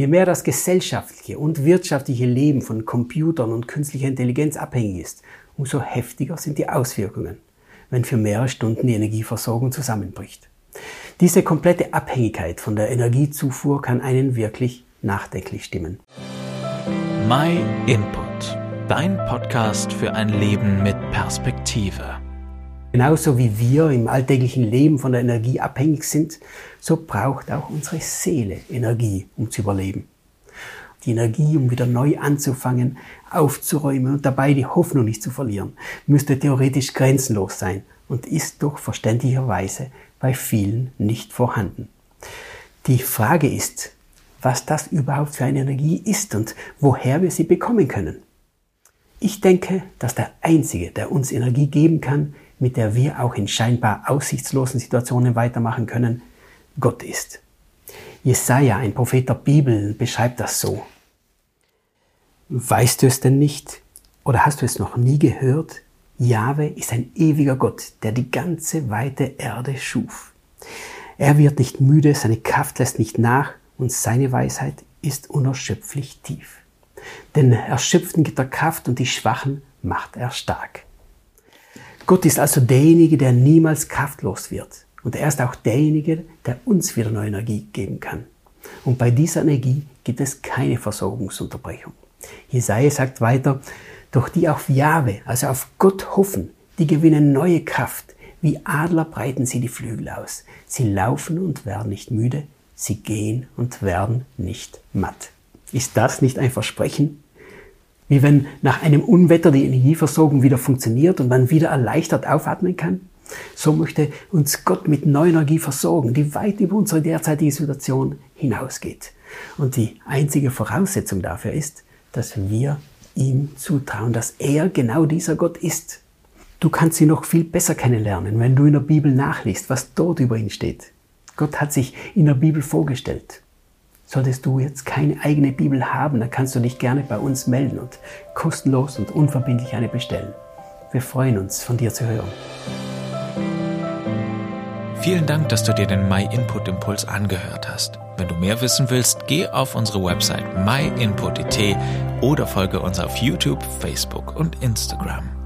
Je mehr das gesellschaftliche und wirtschaftliche Leben von Computern und künstlicher Intelligenz abhängig ist, umso heftiger sind die Auswirkungen, wenn für mehrere Stunden die Energieversorgung zusammenbricht. Diese komplette Abhängigkeit von der Energiezufuhr kann einen wirklich nachdenklich stimmen. My Input, dein Podcast für ein Leben mit Perspektive. Genauso wie wir im alltäglichen Leben von der Energie abhängig sind, so braucht auch unsere Seele Energie, um zu überleben. Die Energie, um wieder neu anzufangen, aufzuräumen und dabei die Hoffnung nicht zu verlieren, müsste theoretisch grenzenlos sein und ist doch verständlicherweise bei vielen nicht vorhanden. Die Frage ist, was das überhaupt für eine Energie ist und woher wir sie bekommen können. Ich denke, dass der Einzige, der uns Energie geben kann, mit der wir auch in scheinbar aussichtslosen Situationen weitermachen können, Gott ist. Jesaja, ein Prophet der Bibel, beschreibt das so. Weißt du es denn nicht? Oder hast du es noch nie gehört? Jahwe ist ein ewiger Gott, der die ganze weite Erde schuf. Er wird nicht müde, seine Kraft lässt nicht nach und seine Weisheit ist unerschöpflich tief. Den Erschöpften gibt er Kraft und die Schwachen macht er stark. Gott ist also derjenige, der niemals kraftlos wird. Und er ist auch derjenige, der uns wieder neue Energie geben kann. Und bei dieser Energie gibt es keine Versorgungsunterbrechung. Jesaja sagt weiter, doch die auf Jahwe, also auf Gott hoffen, die gewinnen neue Kraft. Wie Adler breiten sie die Flügel aus. Sie laufen und werden nicht müde. Sie gehen und werden nicht matt. Ist das nicht ein Versprechen? Wie wenn nach einem Unwetter die Energieversorgung wieder funktioniert und man wieder erleichtert aufatmen kann? So möchte uns Gott mit neuer Energie versorgen, die weit über unsere derzeitige Situation hinausgeht. Und die einzige Voraussetzung dafür ist, dass wir ihm zutrauen, dass er genau dieser Gott ist. Du kannst ihn noch viel besser kennenlernen, wenn du in der Bibel nachliest, was dort über ihn steht. Gott hat sich in der Bibel vorgestellt. Solltest du jetzt keine eigene Bibel haben, dann kannst du dich gerne bei uns melden und kostenlos und unverbindlich eine bestellen. Wir freuen uns, von dir zu hören. Vielen Dank, dass du dir den My Input Impuls angehört hast. Wenn du mehr wissen willst, geh auf unsere Website myinput.it oder folge uns auf YouTube, Facebook und Instagram.